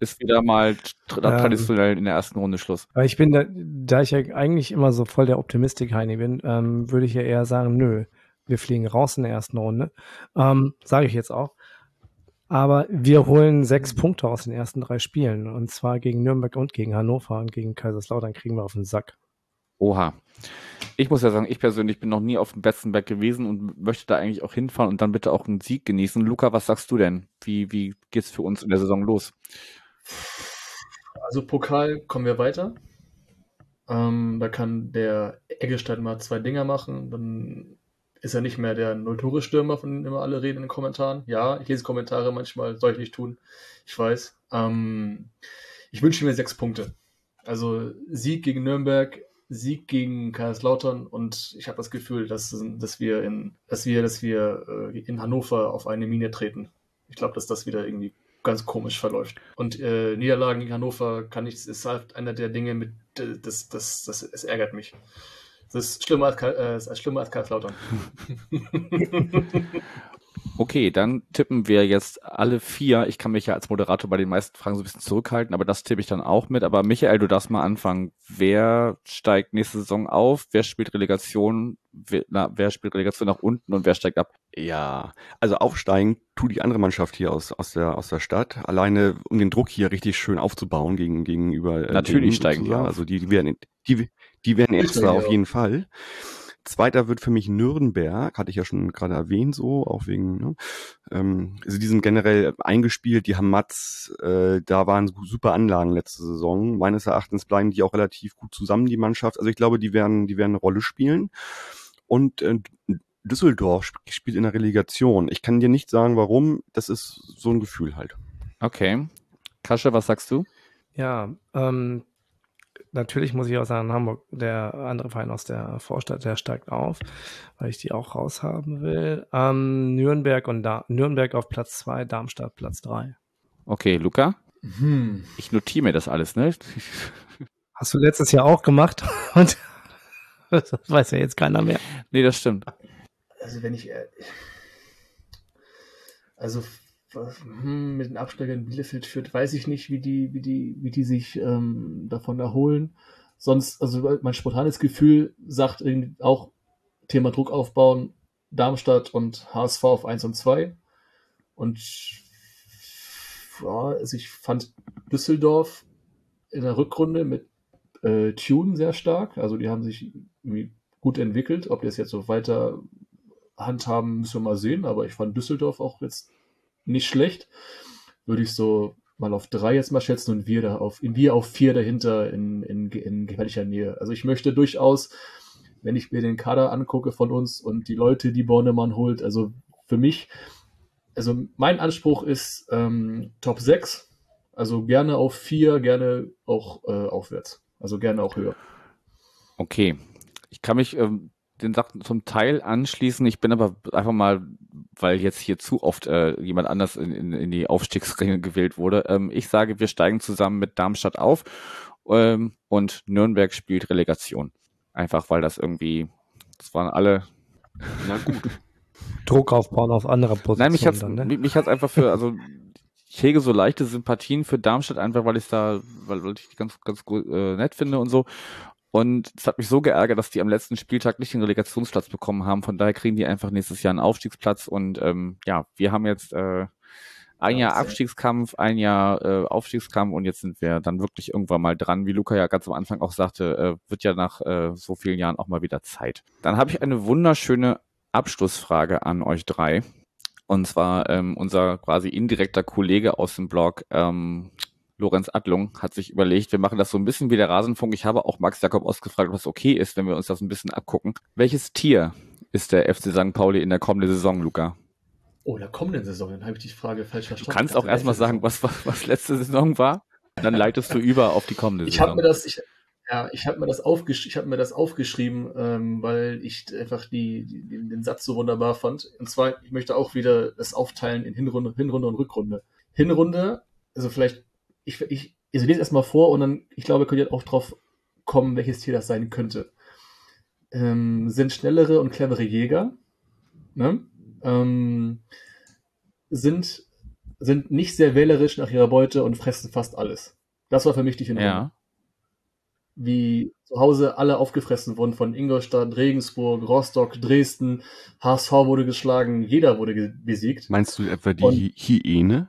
ist wieder mal tra traditionell ähm, in der ersten Runde Schluss? Ich bin da, da ich ja eigentlich immer so voll der Optimistik-Heini bin, ähm, würde ich ja eher sagen, nö, wir fliegen raus in der ersten Runde. Ähm, Sage ich jetzt auch. Aber wir holen sechs Punkte aus den ersten drei Spielen. Und zwar gegen Nürnberg und gegen Hannover und gegen Kaiserslautern kriegen wir auf den Sack. Oha. Ich muss ja sagen, ich persönlich bin noch nie auf dem Betzenberg gewesen und möchte da eigentlich auch hinfahren und dann bitte auch einen Sieg genießen. Luca, was sagst du denn? Wie, wie geht's für uns in der Saison los? Also Pokal kommen wir weiter. Ähm, da kann der Eggestein mal zwei Dinger machen. Dann ist er nicht mehr der Null-Tore-Stürmer, von dem immer alle reden in den Kommentaren. Ja, ich lese Kommentare manchmal, soll ich nicht tun. Ich weiß. Ähm, ich wünsche mir sechs Punkte. Also Sieg gegen Nürnberg, Sieg gegen Kaiserslautern und ich habe das Gefühl, dass, dass wir in, dass wir, dass wir äh, in Hannover auf eine Mine treten. Ich glaube, dass das wieder irgendwie ganz komisch verläuft. Und äh, Niederlagen gegen Hannover kann ich, ist halt einer der Dinge mit, äh, das, das, das, es ärgert mich. Das ist schlimmer als, äh, ist schlimmer als Karlslautern. (laughs) Okay, dann tippen wir jetzt alle vier. Ich kann mich ja als Moderator bei den meisten Fragen so ein bisschen zurückhalten, aber das tippe ich dann auch mit. Aber Michael, du darfst mal anfangen. Wer steigt nächste Saison auf? Wer spielt Relegation? Wer, na, wer spielt Relegation nach unten und wer steigt ab? Ja, also aufsteigen tut die andere Mannschaft hier aus, aus, der, aus der Stadt. Alleine, um den Druck hier richtig schön aufzubauen gegen, gegenüber. Äh, Natürlich steigen die auf. Also die, die werden, die, die werden extra auf jeden Fall. Zweiter wird für mich Nürnberg, hatte ich ja schon gerade erwähnt, so, auch wegen, ne? ähm, also die sind generell eingespielt, die haben Mats, äh, da waren super Anlagen letzte Saison. Meines Erachtens bleiben die auch relativ gut zusammen, die Mannschaft. Also ich glaube, die werden, die werden eine Rolle spielen. Und äh, Düsseldorf spielt in der Relegation. Ich kann dir nicht sagen, warum. Das ist so ein Gefühl halt. Okay. Kasche, was sagst du? Ja, ähm, natürlich muss ich auch sagen, Hamburg, der andere Verein aus der Vorstadt, der steigt auf, weil ich die auch raushaben will. Ähm, Nürnberg und da Nürnberg auf Platz 2, Darmstadt Platz 3. Okay, Luca? Hm. Ich notiere mir das alles, ne? (laughs) Hast du letztes Jahr auch gemacht (laughs) und das weiß ja jetzt keiner mehr. Nee, das stimmt. Also wenn ich äh, also mit den Absteigern Bielefeld führt, weiß ich nicht, wie die, wie die, wie die sich ähm, davon erholen. Sonst, also mein spontanes Gefühl sagt irgendwie auch Thema Druck aufbauen, Darmstadt und HSV auf 1 und 2. Und ja, also ich fand Düsseldorf in der Rückrunde mit äh, Tune sehr stark. Also die haben sich irgendwie gut entwickelt. Ob die es jetzt so weiter handhaben, müssen wir mal sehen. Aber ich fand Düsseldorf auch jetzt nicht schlecht. Würde ich so mal auf drei jetzt mal schätzen und wir da auf, wir auf vier dahinter in, in, in gefährlicher Nähe. Also ich möchte durchaus, wenn ich mir den Kader angucke von uns und die Leute, die Bornemann holt, also für mich, also mein Anspruch ist ähm, Top 6, also gerne auf vier, gerne auch äh, aufwärts, also gerne auch höher. Okay, ich kann mich ähm, den Sachen zum Teil anschließen. Ich bin aber einfach mal, weil jetzt hier zu oft äh, jemand anders in, in, in die Aufstiegsringe gewählt wurde. Ähm, ich sage, wir steigen zusammen mit Darmstadt auf Ähm, und Nürnberg spielt Relegation. Einfach weil das irgendwie, das waren alle. Na gut. (laughs) Druck aufbauen auf andere Positionen. Nein, mich hat's, dann, ne? mich, mich hat's einfach für, also ich hege so leichte Sympathien für Darmstadt einfach, weil ich da, weil, weil ich die ganz, ganz gut, äh, nett finde und so. Und es hat mich so geärgert, dass die am letzten Spieltag nicht den Relegationsplatz bekommen haben. Von daher kriegen die einfach nächstes Jahr einen Aufstiegsplatz. Und ähm, ja, wir haben jetzt äh, ein Jahr Abstiegskampf, ein Jahr äh, Aufstiegskampf und jetzt sind wir dann wirklich irgendwann mal dran. Wie Luca ja ganz am Anfang auch sagte, äh, wird ja nach äh, so vielen Jahren auch mal wieder Zeit. Dann habe ich eine wunderschöne Abschlussfrage an euch drei. Und zwar ähm, unser quasi indirekter Kollege aus dem Blog, ähm, Lorenz Adlung, hat sich überlegt, wir machen das so ein bisschen wie der Rasenfunk. Ich habe auch Max Jakob ausgefragt, ob es okay ist, wenn wir uns das ein bisschen abgucken. Welches Tier ist der FC St. Pauli in der kommenden Saison, Luca? Oh, in der kommenden Saison, dann habe ich die Frage falsch Du verstanden. kannst Ich auch erstmal sagen, was, was, was letzte Saison war. Dann leitest du über auf die kommende Ich Saison. mir das, ich, ja, ich habe mir das aufgesch ich habe mir das aufgeschrieben, ähm, weil ich einfach die, die, den den Satz so wunderbar fand. Und zwar, ich möchte auch wieder das aufteilen in Hinrunde, Hinrunde und Rückrunde. Hinrunde, also vielleicht, ich, ich, ich lese erstmal vor und dann, ich glaube, könnt ihr auch drauf kommen, welches Tier das sein könnte. Ähm, sind schnellere und clevere Jäger, ne? ähm, sind, sind nicht sehr wählerisch nach ihrer Beute und fressen fast alles. Das war für mich die Hinrunde ja. wie zu Hause alle aufgefressen wurden von Ingolstadt, Regensburg, Rostock, Dresden. HSV wurde geschlagen, jeder wurde besiegt. Meinst du etwa die Und- Hy- Hyäne?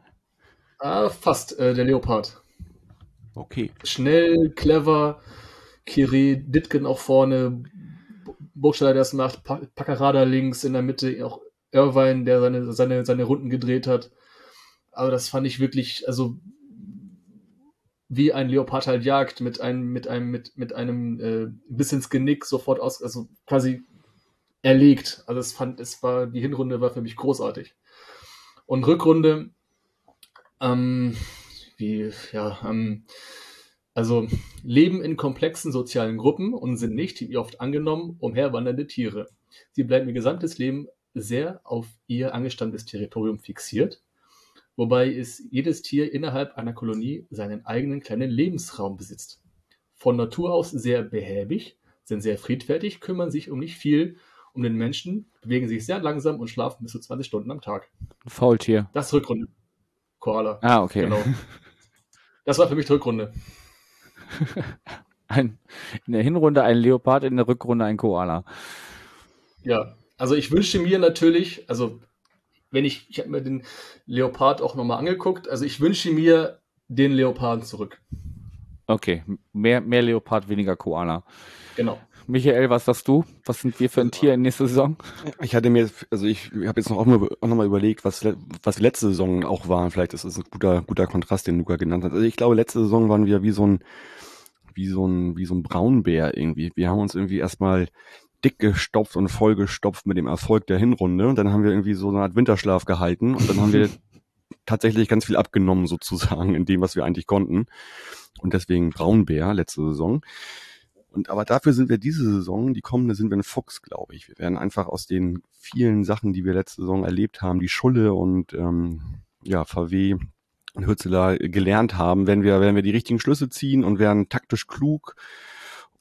Ah, fast, äh, der Leopard. Okay. Schnell, clever, Kiri, Ditken auch vorne, Burgstaller, der das macht, Pa- Packerada links, in der Mitte auch Irvine, der seine, seine, seine Runden gedreht hat. Aber das fand ich wirklich, also wie ein Leopard halt jagt, mit einem, mit einem, mit, mit einem äh, bis ins Genick sofort aus, also quasi erlegt. Also es fand, es war, die Hinrunde war für mich großartig. Und Rückrunde, ähm, wie, ja, ähm, also leben in komplexen sozialen Gruppen und sind nicht, wie oft angenommen, umherwandernde Tiere. Sie bleiben ihr gesamtes Leben sehr auf ihr angestammtes Territorium fixiert, wobei es jedes Tier innerhalb einer Kolonie seinen eigenen kleinen Lebensraum besitzt. Von Natur aus sehr behäbig, sind sehr friedfertig, kümmern sich um nicht viel um den Menschen, bewegen sich sehr langsam und schlafen bis zu 20 Stunden am Tag. Faultier. Das Rückrunde. Koala. Ah, okay. Genau. (laughs) Das war für mich die Rückrunde. Ein, in der Hinrunde ein Leopard, in der Rückrunde ein Koala. Ja, also ich wünsche mir natürlich, also wenn ich, ich habe mir den Leopard auch nochmal angeguckt, also ich wünsche mir den Leoparden zurück. Okay, mehr, mehr Leopard, weniger Koala. Genau. Michael, was sagst du? Was sind wir für ein Tier in nächster Saison? Ich hatte mir, also ich habe jetzt noch auch, mal, auch noch mal überlegt, was, was letzte Saison auch waren. Vielleicht ist das ein guter, guter Kontrast, den Luca genannt hat. Also ich glaube, letzte Saison waren wir wie so ein, wie so ein, wie so ein Braunbär irgendwie. Wir haben uns irgendwie erstmal dick gestopft und vollgestopft mit dem Erfolg der Hinrunde. Und dann haben wir irgendwie so eine Art Winterschlaf gehalten. Und dann haben wir (laughs) tatsächlich ganz viel abgenommen sozusagen in dem, was wir eigentlich konnten. Und deswegen Braunbär letzte Saison. Und aber dafür sind wir diese Saison, die kommende sind wir ein Fuchs, glaube ich. Wir werden einfach aus den vielen Sachen, die wir letzte Saison erlebt haben, die Schulle und ähm, ja, VW und Hürzeler gelernt haben, werden wir, werden wir die richtigen Schlüsse ziehen und werden taktisch klug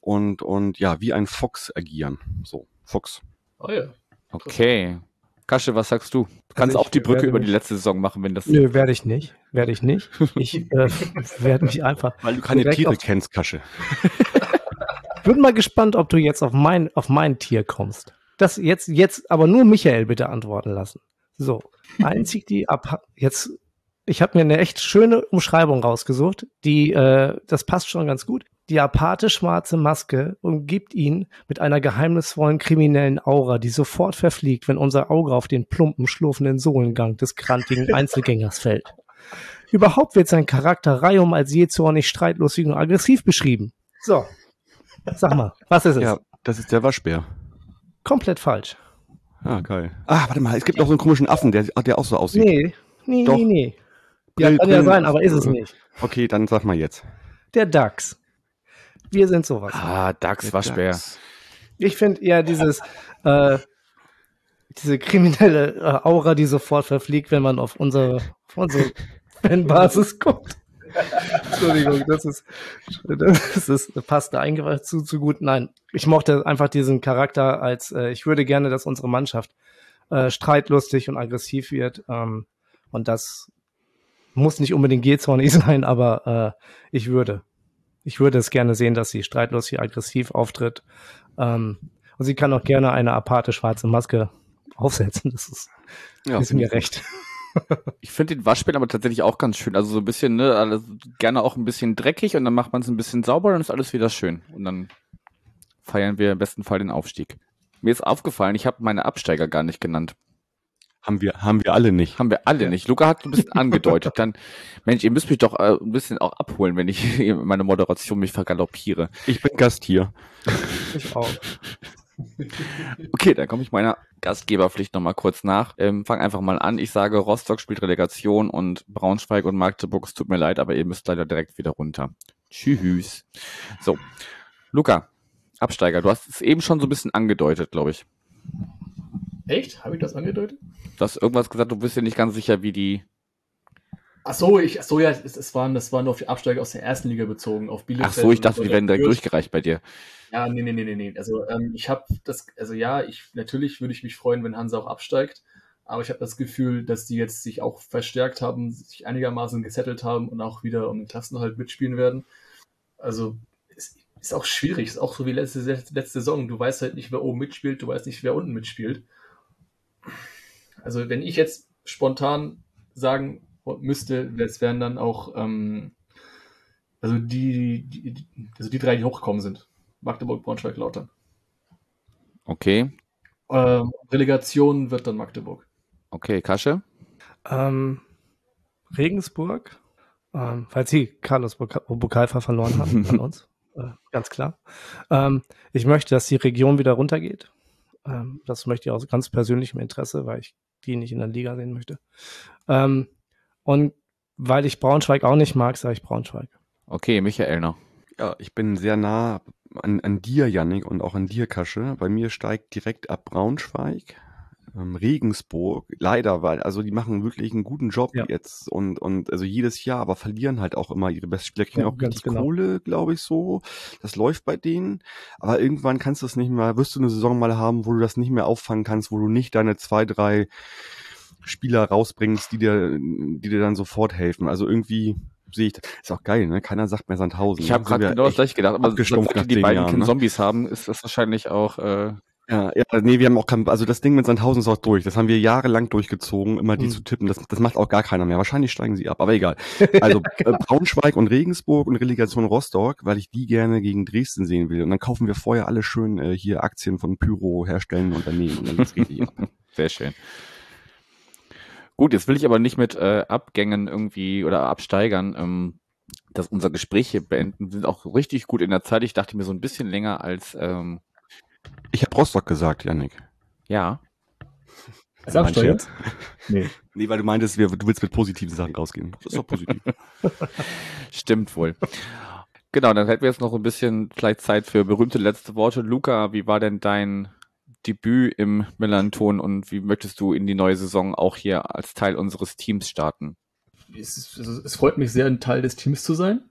und, und ja, wie ein Fuchs agieren. So, Fuchs. Oh ja. Okay. Kasche, was sagst du? Du kannst Also auch die Brücke über die letzte Saison machen, wenn das. Nö, werde ich nicht. Werde ich nicht. Ich äh, (laughs) werde mich einfach. Weil du keine Tiere kennst, Kasche. (laughs) Bin mal gespannt, ob du jetzt auf mein, auf mein Tier kommst. Das jetzt, jetzt aber nur Michael bitte antworten lassen. So. (laughs) Einzig die ab, jetzt, ich habe mir eine echt schöne Umschreibung rausgesucht, die, äh, das passt schon ganz gut. Die apathe schwarze Maske umgibt ihn mit einer geheimnisvollen kriminellen Aura, die sofort verfliegt, wenn unser Auge auf den plumpen, schlurfenden Sohlengang des krantigen (laughs) Einzelgängers fällt. Überhaupt wird sein Charakter reihum als je zornig, streitlustig und aggressiv beschrieben. So. Sag mal, was ist es? Ja, das ist der Waschbär. Komplett falsch. Ah, geil. Ah, warte mal, es gibt noch so einen komischen Affen, der, der auch so aussieht. Nee, nee, Doch. nee, nee. Ja, Brill- kann ja sein, aber ist es nicht. Okay, dann sag mal jetzt. Der Dachs. Wir sind sowas. Ah, Dachs, Waschbär. Dachs. Ich finde eher dieses, äh, diese kriminelle äh, Aura, die sofort verfliegt, wenn man auf unsere, auf unsere (laughs) Fanbasis guckt. (laughs) Entschuldigung, das ist, das ist passt da eigentlich zu, zu gut. Nein, ich mochte einfach diesen Charakter als, äh, ich würde gerne, dass unsere Mannschaft äh, streitlustig und aggressiv wird. Ähm, und das muss nicht unbedingt gehzornig (laughs) sein, aber äh, ich würde. Ich würde es gerne sehen, dass sie streitlustig aggressiv auftritt. Ähm, und sie kann auch gerne eine aparte schwarze Maske aufsetzen. Das ist, ja, ist mir recht. Ich finde den Waschbär aber tatsächlich auch ganz schön. Also so ein bisschen, ne, also gerne auch ein bisschen dreckig und dann macht man es ein bisschen sauber und dann ist alles wieder schön. Und dann feiern wir im besten Fall den Aufstieg. Mir ist aufgefallen, ich habe meine Absteiger gar nicht genannt. Haben wir, haben wir alle nicht. Haben wir alle ja. nicht. Luca hat ein bisschen angedeutet. Dann, Mensch, ihr müsst mich doch äh, ein bisschen auch abholen, wenn ich (laughs) meine Moderation mich vergaloppiere. Ich bin Gast hier. Ich auch. Okay, dann komme ich meiner Gastgeberpflicht nochmal kurz nach. Ähm, fang einfach mal an. Ich sage, Rostock spielt Relegation und Braunschweig und Magdeburg, es tut mir leid, aber ihr müsst leider direkt wieder runter. Tschüss. So, Luca, Absteiger, du hast es eben schon so ein bisschen angedeutet, glaube ich. Echt? Habe ich das angedeutet? Du hast irgendwas gesagt, du bist dir nicht ganz sicher, wie die. Ach so, ich, ach so ja, es, es waren, das waren nur auf die Absteiger aus der ersten Liga bezogen, auf Bielefeld. Ach so, ich dachte, die werden direkt durchgereicht bei dir. Ja, nee, nee, nee, nee, nee. Also ähm, ich habe das, also ja, ich natürlich würde ich mich freuen, wenn Hansa auch absteigt, aber ich habe das Gefühl, dass die jetzt sich auch verstärkt haben, sich einigermaßen gesettelt haben und auch wieder um den Klassenhalt mitspielen werden. Also es ist auch schwierig, ist auch so wie letzte, letzte Saison. Du weißt halt nicht, wer oben mitspielt, du weißt nicht, wer unten mitspielt. Also wenn ich jetzt spontan sagen müsste, es wären dann auch ähm, also die, die, also die drei, die hochgekommen sind. Magdeburg, Braunschweig, Lautern. Okay. Ähm, Relegation wird dann Magdeburg. Okay, Kasche? Ähm, Regensburg, ähm, falls sie Carlos Bukalfa verloren haben (laughs) an uns. Äh, ganz klar. Ähm, ich möchte, dass die Region wieder runtergeht. Ähm, das möchte ich aus ganz persönlichem Interesse, weil ich die nicht in der Liga sehen möchte. Ähm, und weil ich Braunschweig auch nicht mag, sage ich Braunschweig. Okay, Michael noch. Ja, ich bin sehr nah an, an dir, Yannick, und auch an dir, Kasche. Bei mir steigt direkt ab Braunschweig, ähm, Regensburg, leider, weil, also die machen wirklich einen guten Job ja. jetzt und, und also jedes Jahr, aber verlieren halt auch immer ihre besten Spieler, kriegen ja, auch richtig genau. Kohle, glaube ich, so. Das läuft bei denen. Aber irgendwann kannst du es nicht mehr, wirst du eine Saison mal haben, wo du das nicht mehr auffangen kannst, wo du nicht deine zwei, drei Spieler rausbringst, die dir, die dir dann sofort helfen. Also irgendwie sehe ich, das. ist auch geil, ne? Keiner sagt mehr Sandhausen. Ich habe gerade genau das gleiche gedacht, aber seit die beiden Jahren, ne? Zombies haben, ist das wahrscheinlich auch. Äh ja, ja, nee, wir haben auch kein, also das Ding mit Sandhausen ist auch durch. Das haben wir jahrelang durchgezogen, immer die hm. zu tippen. Das, das macht auch gar keiner mehr. Wahrscheinlich steigen sie ab, aber egal. (laughs) Also äh, Braunschweig und Regensburg und Relegation Rostock, weil ich die gerne gegen Dresden sehen will. Und dann kaufen wir vorher alle schön äh, hier Aktien von Pyro herstellenden Unternehmen. Und dann geht's richtig ab. (laughs) Sehr schön. Gut, jetzt will ich aber nicht mit äh, Abgängen irgendwie oder Absteigern ähm, dass unser Gespräch hier beenden. Wir sind auch richtig gut in der Zeit. Ich dachte mir so ein bisschen länger als. Ähm, ich habe Rostock gesagt, Janik. Ja. Sagst du jetzt? Nee. Nee, weil du meintest, wir, du willst mit positiven Sachen rausgehen. Das ist doch positiv. (laughs) Stimmt wohl. Genau, dann hätten wir jetzt noch ein bisschen vielleicht Zeit für berühmte letzte Worte. Luca, wie war denn dein Debüt im Melanton und wie möchtest du in die neue Saison auch hier als Teil unseres Teams starten? es, also es freut mich sehr, ein Teil des Teams zu sein.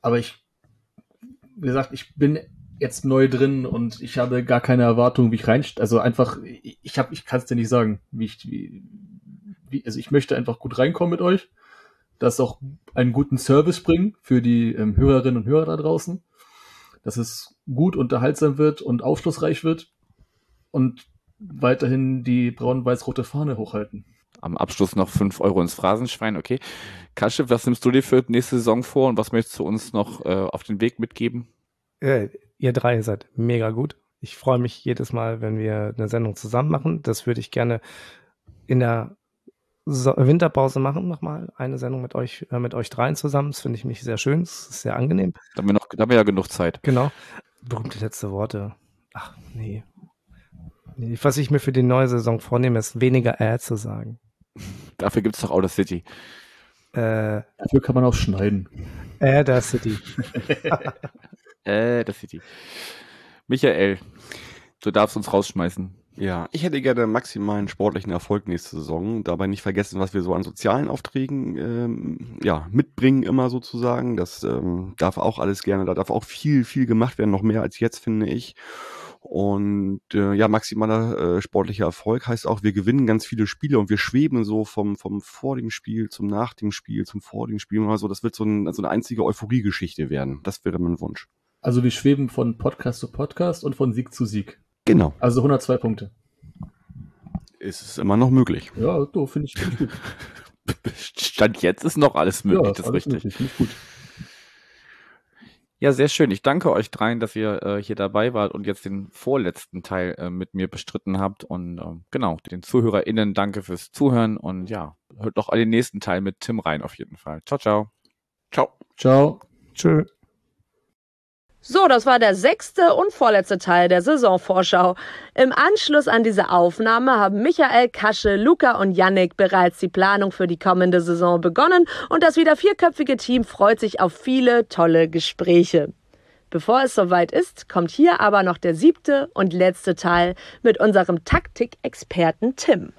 Aber ich, wie gesagt, ich bin jetzt neu drin und ich habe gar keine Erwartung, wie ich rein, also einfach, ich habe, ich kann es dir nicht sagen, wie ich, wie, wie, also ich möchte einfach gut reinkommen mit euch, das auch einen guten Service bringen für die ähm, Hörerinnen und Hörer da draußen, dass es gut unterhaltsam wird und aufschlussreich wird und weiterhin die braun-weiß-rote Fahne hochhalten am Abschluss noch fünf Euro ins Phrasenschwein. Okay. Kasche, was nimmst du dir für nächste Saison vor und was möchtest du uns noch äh, auf den Weg mitgeben? Äh, ihr drei seid mega gut. Ich freue mich jedes Mal, wenn wir eine Sendung zusammen machen. Das würde ich gerne in der so Winterpause machen, nochmal eine Sendung mit euch, äh, mit euch dreien zusammen. Das finde ich mich sehr schön. Das ist sehr angenehm. Da haben wir noch, da haben wir ja genug Zeit. Genau. Berühmte letzte Worte. Ach, nee. Was ich mir für die neue Saison vornehme, ist weniger äh zu sagen. Dafür gibt es doch Outer City. Äh, Dafür kann man auch schneiden. Äh, der City. (laughs) äh, der City. Michael, du darfst uns rausschmeißen. Ja, ich hätte gerne maximalen sportlichen Erfolg nächste Saison. Dabei nicht vergessen, was wir so an sozialen Aufträgen ähm, ja, mitbringen, immer sozusagen. Das ähm, darf auch alles gerne, da darf auch viel, viel gemacht werden, noch mehr als jetzt, finde ich. Und äh, ja, maximaler äh, sportlicher Erfolg heißt auch, wir gewinnen ganz viele Spiele und wir schweben so vom, vom vor dem Spiel zum nach dem Spiel zum vor dem Spiel. Also das wird so, ein, so eine einzige Euphorie-Geschichte werden. Das wäre mein Wunsch. Also wir schweben von Podcast zu Podcast und von Sieg zu Sieg. Genau. Also 102 Punkte. Ist es immer noch möglich. Ja, finde ich, find ich gut. (laughs) Stand jetzt ist noch alles möglich, ja, das ist richtig. möglich, finde ich gut. Ja, sehr schön. Ich danke euch dreien, dass ihr äh, hier dabei wart und jetzt den vorletzten Teil äh, mit mir bestritten habt. Und äh, genau, den ZuhörerInnen danke fürs Zuhören und ja, hört doch den nächsten Teil mit Tim rein auf jeden Fall. Ciao, ciao. Ciao. Ciao. Tschö. So, das war der sechste und vorletzte Teil der Saisonvorschau. Im Anschluss an diese Aufnahme haben Michael, Kasche, Luca und Yannick bereits die Planung für die kommende Saison begonnen und das wieder vierköpfige Team freut sich auf viele tolle Gespräche. Bevor es soweit ist, kommt hier aber noch der siebte und letzte Teil mit unserem Taktikexperten Tim.